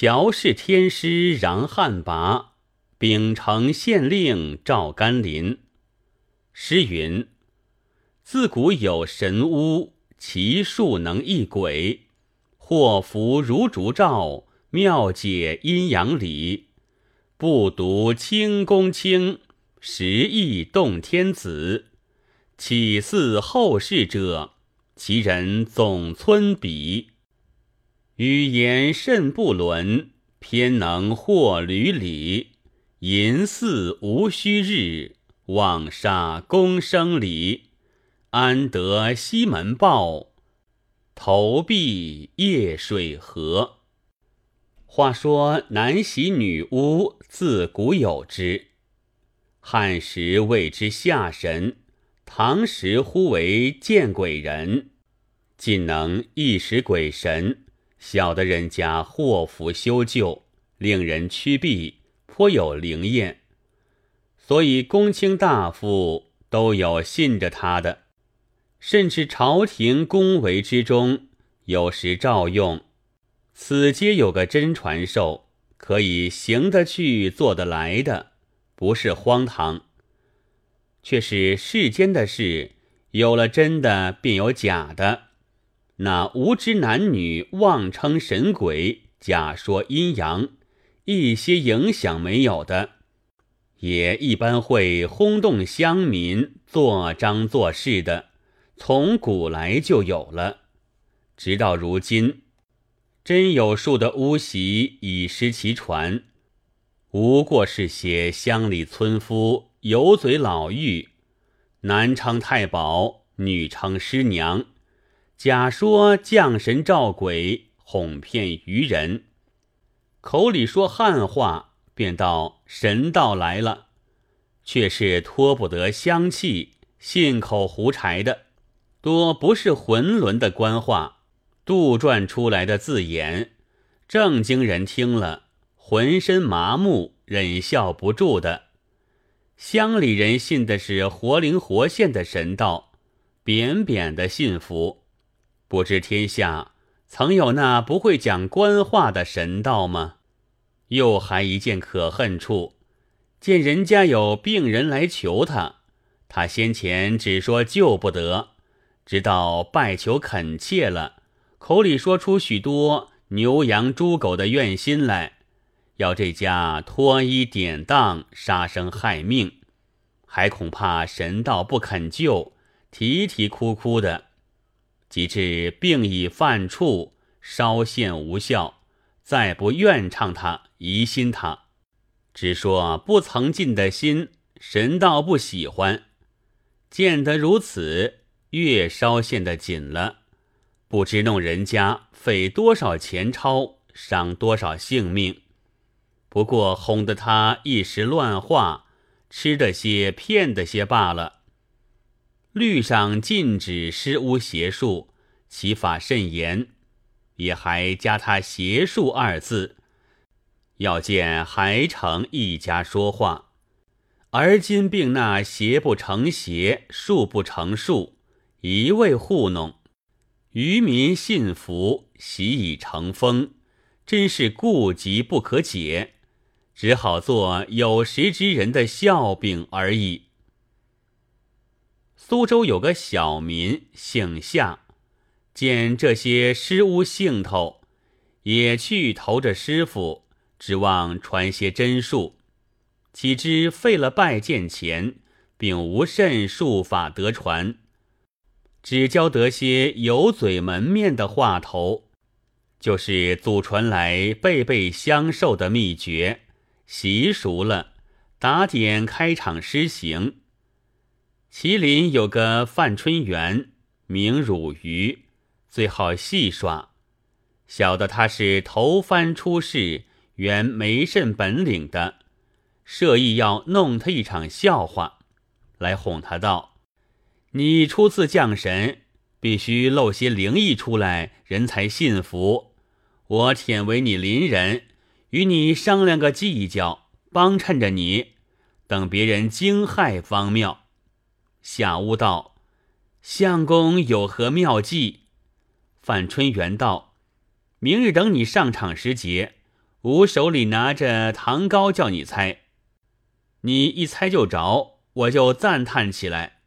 乔氏天师杨汉拔，秉承县令赵甘霖。诗云：“自古有神巫，其术能易鬼。祸福如烛照，妙解阴阳理。不独清公卿，实亦动天子。岂似后世者？其人总村比。”语言甚不伦，偏能获履里。淫肆无虚日，妄杀公生理。安得西门豹？投币夜水河。话说南袭女巫，自古有之。汉时谓之下神，唐时呼为见鬼人。尽能一时鬼神。小的人家祸福修旧，令人趋避，颇有灵验，所以公卿大夫都有信着他的，甚至朝廷宫闱之中，有时照用。此皆有个真传授，可以行得去，做得来的，不是荒唐。却是世间的事，有了真的，便有假的。那无知男女妄称神鬼，假说阴阳，一些影响没有的，也一般会轰动乡民做张做势的，从古来就有了，直到如今，真有数的巫习已失其传，无过是些乡里村夫油嘴老妪，男称太保，女称师娘。假说降神召鬼，哄骗愚人；口里说汉话，便道神道来了，却是脱不得香气，信口胡柴的，多不是浑伦的官话，杜撰出来的字眼。正经人听了，浑身麻木，忍笑不住的。乡里人信的是活灵活现的神道，扁扁的信服。不知天下曾有那不会讲官话的神道吗？又还一件可恨处，见人家有病人来求他，他先前只说救不得，直到拜求恳切了，口里说出许多牛羊猪狗的怨心来，要这家脱衣典当，杀生害命，还恐怕神道不肯救，啼啼哭哭的。及至病已犯处，稍现无效，再不愿唱他，疑心他，只说不曾尽的心，神道不喜欢。见得如此，越稍陷得紧了，不知弄人家费多少钱钞，伤多少性命。不过哄得他一时乱话，吃得些，骗得些罢了。律上禁止施巫邪术，其法甚严，也还加他“邪术”二字。要见还成一家说话，而今并那邪不成邪，术不成术，一味糊弄，愚民信服，习以成风，真是顾及不可解，只好做有识之人的笑柄而已。苏州有个小民姓夏，见这些师屋兴头，也去投着师傅，指望传些真术。岂知费了拜见钱，并无甚术法得传，只教得些油嘴门面的话头，就是祖传来辈辈相授的秘诀，习熟了，打点开场施行。麒麟有个范春元，名汝愚，最好戏耍。晓得他是头番出世，原没甚本领的，设意要弄他一场笑话，来哄他道：“你初次降神，必须露些灵异出来，人才信服。我舔为你邻人，与你商量个计较，帮衬着你，等别人惊骇方妙。”夏巫道：“相公有何妙计？”范春元道：“明日等你上场时节，吾手里拿着糖糕，叫你猜，你一猜就着，我就赞叹起来。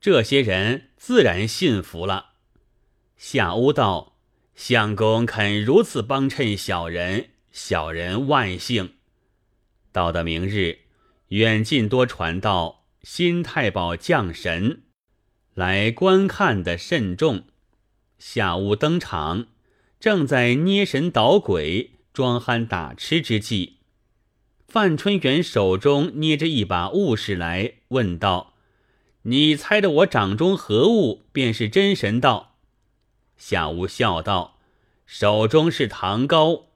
这些人自然信服了。夏屋道：“相公肯如此帮衬小人，小人万幸。”到的明日，远近多传道，新太保降神来观看的甚众。夏屋登场，正在捏神捣鬼。装憨打痴之际，范春元手中捏着一把物事来，问道：“你猜的我掌中何物，便是真神道？”夏无笑道：“手中是糖糕。”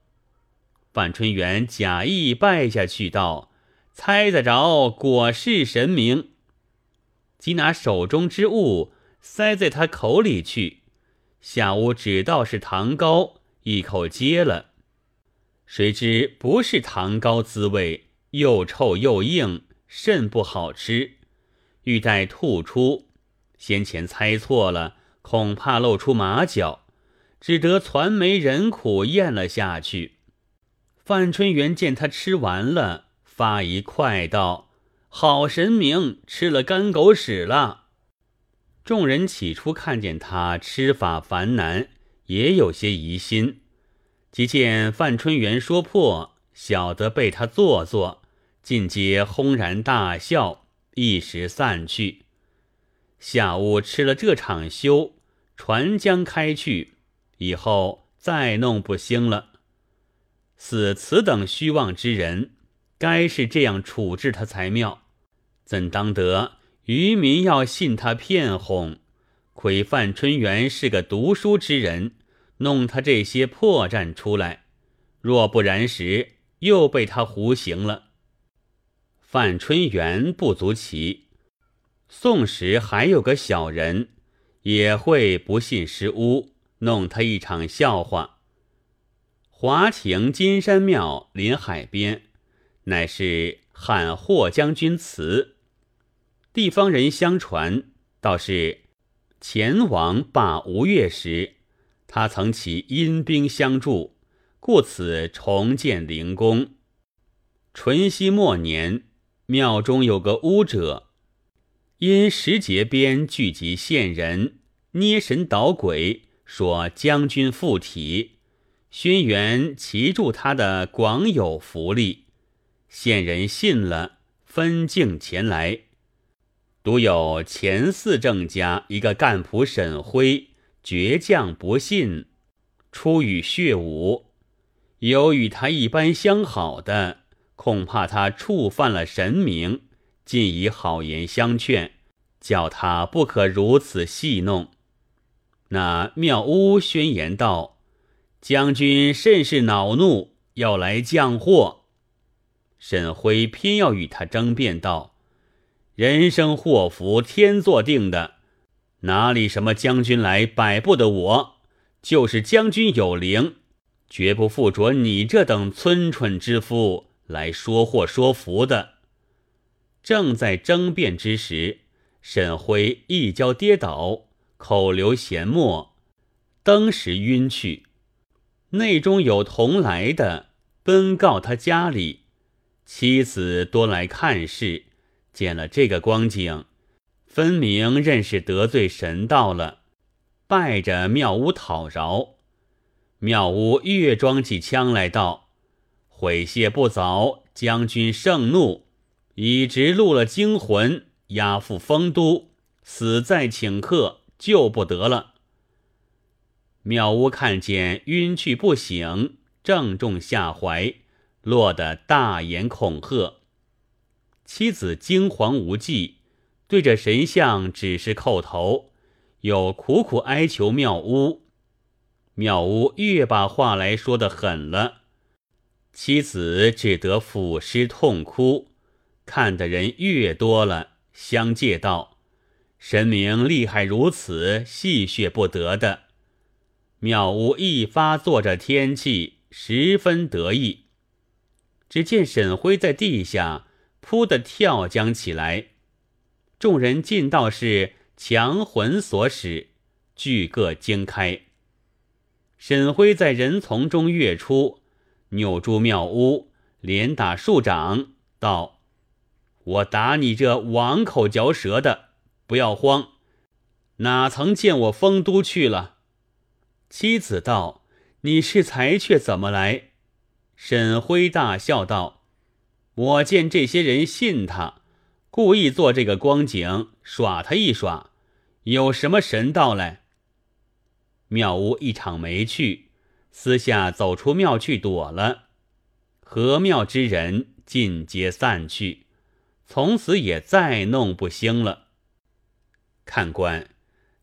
范春元假意拜下去道：“猜得着，果是神明。”即拿手中之物塞在他口里去，夏无只道是糖糕，一口接了。谁知不是糖糕滋味，又臭又硬，甚不好吃。欲待吐出，先前猜错了，恐怕露出马脚，只得攒眉忍苦咽了下去。范春元见他吃完了，发一快道：“好神明，吃了干狗屎了。”众人起初看见他吃法繁难，也有些疑心。即见范春元说破，晓得被他做作，尽皆轰然大笑，一时散去。下午吃了这场休，船将开去，以后再弄不兴了。似此等虚妄之人，该是这样处置他才妙。怎当得渔民要信他骗哄？亏范春元是个读书之人。弄他这些破绽出来，若不然时，又被他胡行了。范春元不足奇，宋时还有个小人，也会不信失巫，弄他一场笑话。华亭金山庙临海边，乃是汉霍将军祠。地方人相传，倒是前王霸吴越时。他曾起阴兵相助，故此重建灵宫。淳熙末年，庙中有个巫者，因时节边聚集县人，捏神捣鬼，说将军附体。轩辕齐助他的广有福利，县人信了，分敬前来。独有前四正家一个干仆沈辉。倔强不信，出与血武，有与他一般相好的，恐怕他触犯了神明，尽以好言相劝，叫他不可如此戏弄。那妙屋宣言道：“将军甚是恼怒，要来降祸。”沈辉偏要与他争辩道：“人生祸福天作定的。”哪里什么将军来摆布的？我就是将军有灵，绝不附着你这等村蠢之夫来说祸说福的。正在争辩之时，沈辉一跤跌倒，口流涎沫，登时晕去。内中有同来的，奔告他家里，妻子多来看事，见了这个光景。分明认识得罪神道了，拜着庙屋讨饶。庙屋越装起枪来道：“悔谢不早，将军盛怒，已直录了惊魂，押赴丰都，死在请客，救不得了。”庙屋看见晕去不醒，正中下怀，落得大言恐吓。妻子惊惶无计。对着神像只是叩头，又苦苦哀求妙屋。妙屋越把话来说的狠了，妻子只得俯尸痛哭。看的人越多了，相借道：“神明厉害如此，戏谑不得的。”妙屋一发作着天气，十分得意。只见沈辉在地下扑的跳将起来。众人尽道是强魂所使，俱各惊开。沈辉在人丛中跃出，扭住庙屋，连打数掌，道：“我打你这王口嚼舌的，不要慌，哪曾见我丰都去了？”妻子道：“你是才却怎么来？”沈辉大笑道：“我见这些人信他，故意做这个光景，耍他一耍。有什么神道来？”庙屋一场没去，私下走出庙去躲了。和庙之人尽皆散去，从此也再弄不兴了。看官，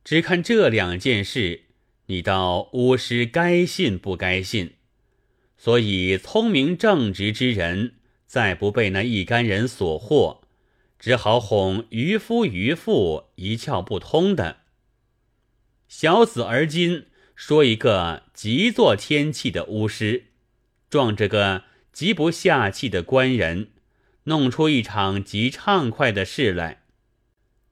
只看这两件事。你道巫师该信不该信？所以聪明正直之人，再不被那一干人所惑，只好哄渔夫渔妇一窍不通的。小子而今说一个极作天气的巫师，撞着个极不下气的官人，弄出一场极畅快的事来，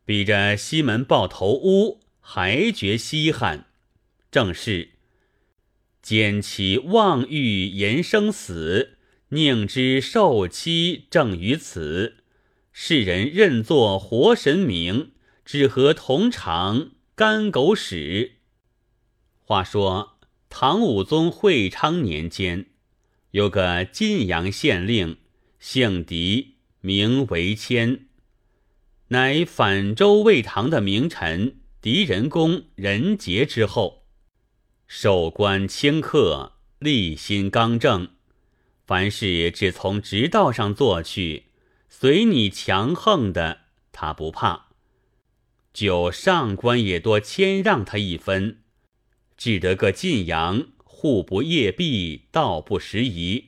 比着西门豹头巫还觉稀罕。正是兼其妄欲言生死，宁知受妻正于此。世人认作活神明，只合同常干狗屎。话说唐武宗会昌年间，有个晋阳县令，姓狄，名为谦，乃反周魏唐的名臣狄仁公仁杰之后。守官清客，立心刚正，凡事只从直道上做去，随你强横的他不怕。就上官也多谦让他一分，只得个晋阳户不业弊，道不拾遗，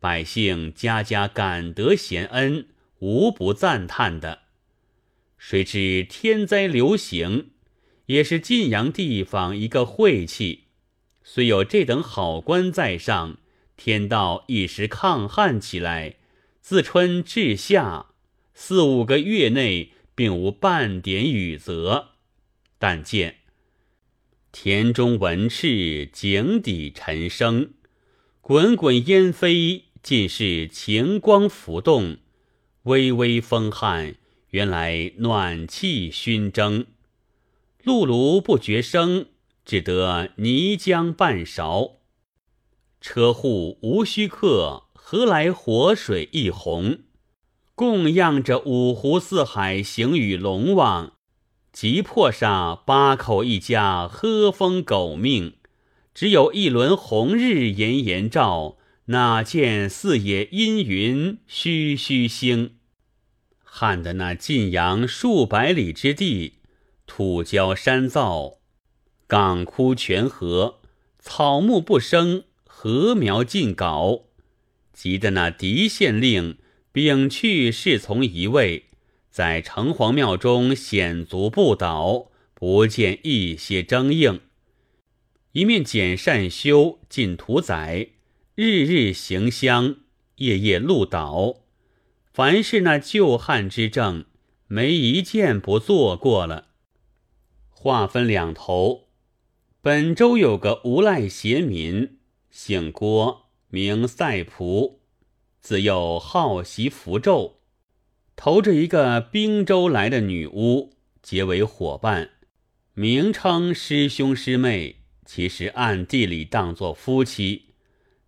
百姓家家感得贤恩，无不赞叹的。谁知天灾流行，也是晋阳地方一个晦气。虽有这等好官在上，天道一时抗旱起来，自春至夏四五个月内，并无半点雨泽。但见田中文赤，井底沉声，滚滚烟飞，尽是晴光浮动，微微风撼，原来暖气熏蒸，辘轳不觉声。只得泥浆半勺，车户无须客，何来活水一泓？供养着五湖四海，行与龙王，急迫上八口一家，喝风狗命。只有一轮红日炎炎照，哪见四野阴云虚虚星？旱得那晋阳数百里之地，土焦山燥。港枯泉涸，草木不生，禾苗尽槁，急得那狄县令摒去侍从一位，在城隍庙中险足不倒，不见一些争应。一面减善修，进屠宰，日日行香，夜夜鹿岛。凡是那旧汉之政，没一件不做过了。话分两头。本州有个无赖邪民，姓郭，名赛仆，自幼好习符咒，投着一个滨州来的女巫，结为伙伴，名称师兄师妹，其实暗地里当作夫妻，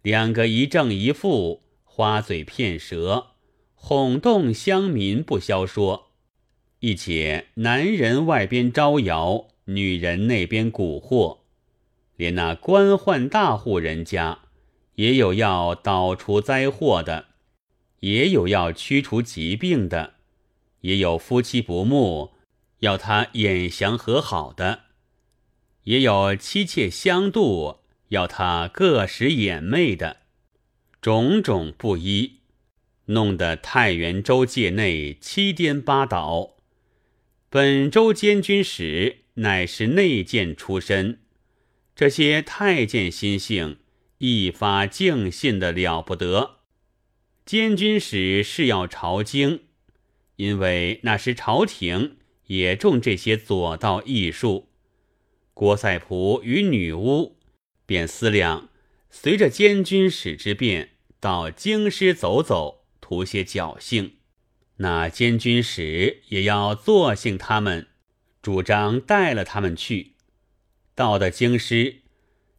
两个一正一负，花嘴骗舌，哄动乡民不消说。一且男人外边招摇，女人那边蛊惑。连那官宦大户人家，也有要导除灾祸的，也有要驱除疾病的，也有夫妻不睦，要他眼祥和好的，也有妻妾相妒，要他各使眼媚的，种种不一，弄得太原州界内七颠八倒。本州监军使乃是内监出身。这些太监心性一发敬信的了不得，监军使是要朝京，因为那时朝廷也重这些左道艺术。郭赛普与女巫便思量随着监军使之便，到京师走走，图些侥幸。那监军使也要作兴他们，主张带了他们去。到的京师，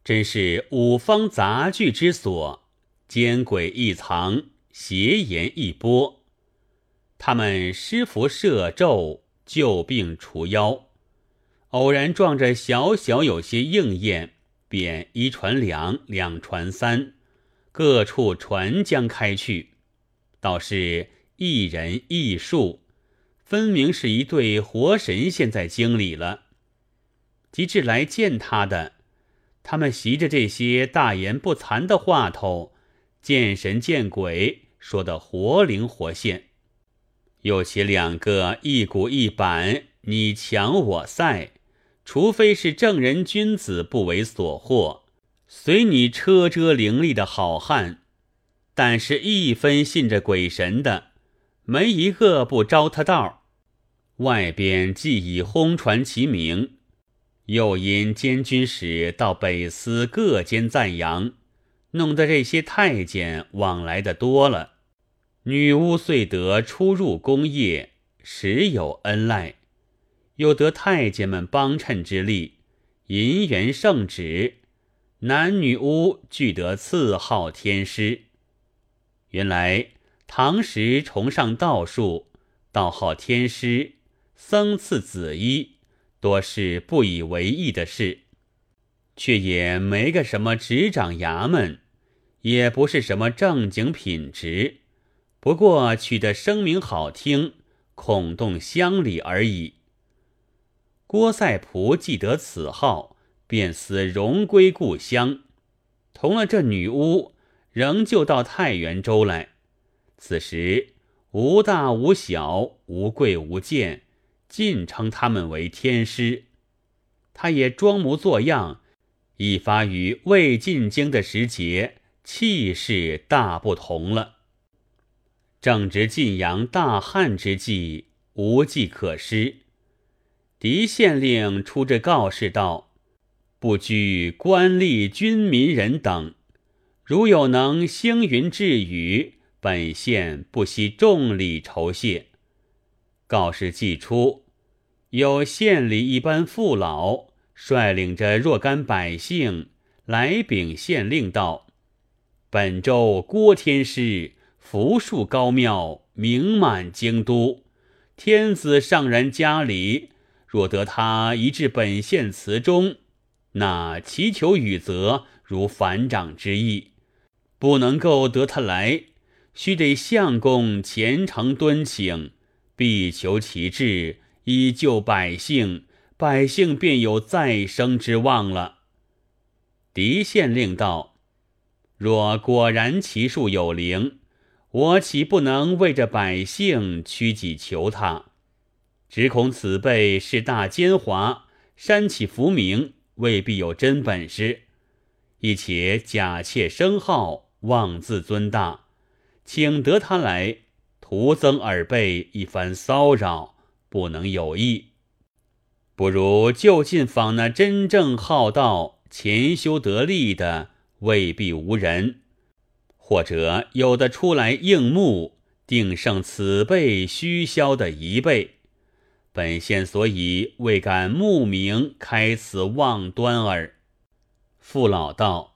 真是五方杂剧之所，奸诡一藏，邪言一播。他们施符设咒，救病除妖，偶然撞着小小有些应验，便一传两，两传三，各处传将开去，倒是一人一术，分明是一对活神仙在京里了。及至来见他的，他们习着这些大言不惭的话头，见神见鬼，说得活灵活现。又且两个一鼓一板，你强我赛，除非是正人君子不为所惑，随你车遮伶俐的好汉，但是一分信着鬼神的，没一个不招他道。外边既已轰传其名，又因监军使到北司各监赞扬，弄得这些太监往来的多了。女巫遂得出入宫业，时有恩赖；又得太监们帮衬之力，银元圣旨，男女巫俱得赐号天师。原来唐时崇尚道术，道号天师，僧赐紫衣，多是不以为意的事，却也没个什么执掌衙门，也不是什么正经品职。不过取得声名好听，恐动乡里而已。郭赛璞记得此号，便思荣归故乡，同了这女巫，仍旧到太原州来。此时无大无小，无贵无贱，尽称他们为天师。他也装模作样，一发于未进京的时节，气势大不同了。正值晋阳大旱之际，无计可施。狄县令出这告示道：“不拘官吏、军民人等，如有能兴云致雨，本县不惜重礼酬谢。”告示寄出，有县里一般父老率领着若干百姓来禀县令道：“本州郭天师。”福树高妙名满京都，天子上然家里，若得他一至本县祠中，那祈求雨泽如反掌之意；不能够得他来，须得相公虔诚敦请，必求其志，以救百姓，百姓便有再生之望了。狄县令道：若果然其术有灵。我岂不能为着百姓屈己求他？只恐此辈是大奸猾，煽起浮名，未必有真本事，亦且假窃声号，妄自尊大，请得他来，徒增耳背一番骚扰，不能有益。不如就近访那真正好道、潜修得力的，未必无人。或者有的出来应募，定胜此辈虚销的一倍。本县所以未敢慕名开此妄端耳。父老道：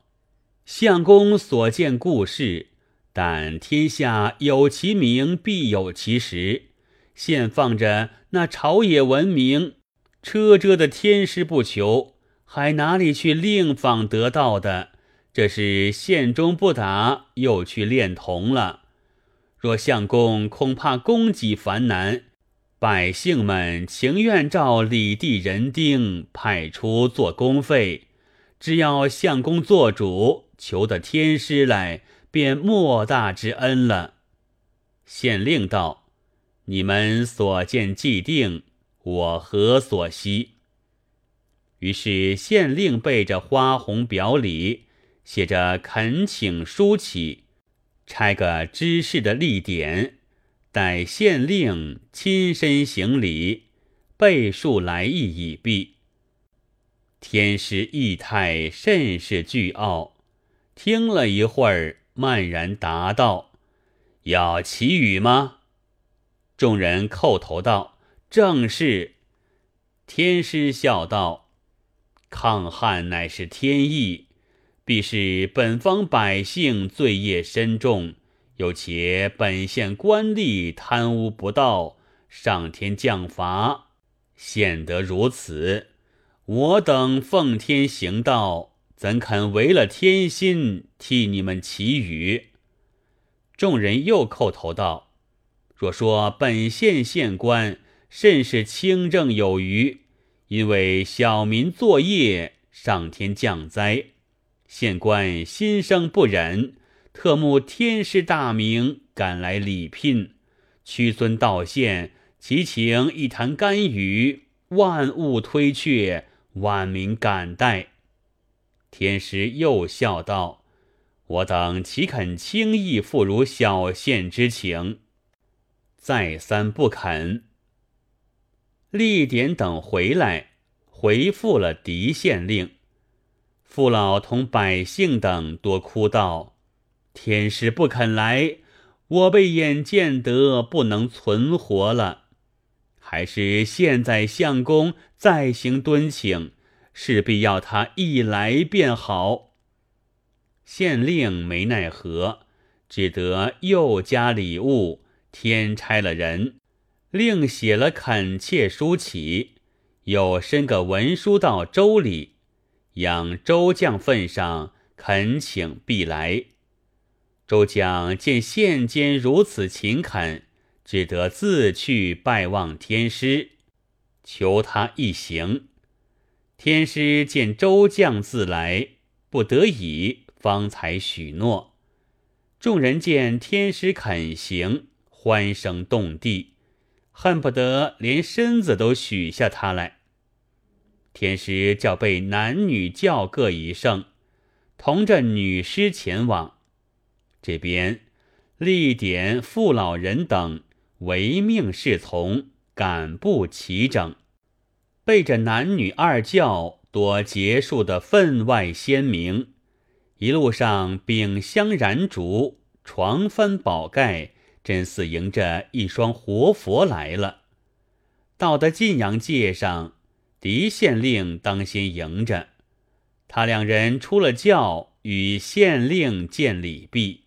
相公所见故事，但天下有其名，必有其实。现放着那朝野闻名、车辙的天师不求，还哪里去另访得到的？这是县中不打，又去练铜了。若相公恐怕供给繁难，百姓们情愿照里地人丁派出做公费。只要相公做主，求得天师来，便莫大之恩了。县令道：“你们所见既定，我何所惜？”于是县令背着花红表里。写着恳请书起，拆个知事的立典，待县令亲身行礼，背述来意已毕。天师意态甚是倨傲，听了一会儿，漫然答道：“要祈雨吗？”众人叩头道：“正是。”天师笑道：“抗旱乃是天意，必是本方百姓罪业深重，又且本县官吏贪污不道，上天降罚，显得如此。我等奉天行道，怎肯违了天心，替你们祈雨？”众人又叩头道。若说本县县官甚是清正有余，因为小民作业，上天降灾，县官心生不忍，特慕天师大名，赶来礼聘，屈尊道县，祈请一坛甘雨，万物推却，万民感戴。天师又笑道：“我等岂肯轻易负如小县之情？”再三不肯。立典等回来，回复了狄县令。父老同百姓等多哭道：“天师不肯来，我辈眼见得不能存活了。还是现在相公再行敦请，势必要他一来便好。”县令没奈何，只得又加礼物。天差了人，另写了恳切书起，又申个文书到州里，仰州将份上恳请必来。周将见县监如此勤恳，只得自去拜望天师，求他一行。天师见周将自来，不得已方才许诺。众人见天师肯行。欢声动地，恨不得连身子都许下他来。天师叫备男女教各一声，同着女师前往。这边立典父老人等唯命是从，赶步齐整，背着男女二教多结束的分外鲜明。一路上秉香燃烛，床翻宝盖。真似迎着一双活佛来了。到的晋阳界上，狄县令当先迎着他两人出了轿，与县令见礼毕。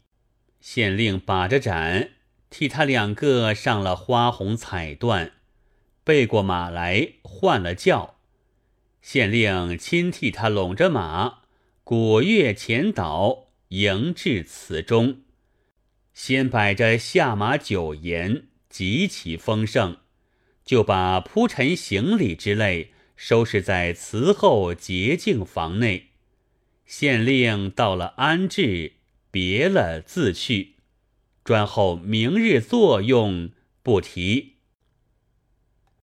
县令把着盏，替他两个上了花红彩缎，背过马来换了轿。县令亲替他拢着马，鼓乐前导，迎至祠中。先摆着下马酒筵，极其丰盛，就把铺陈行李之类收拾在祠后洁净房内。县令到了安置，别了自去，专候明日作用，不提。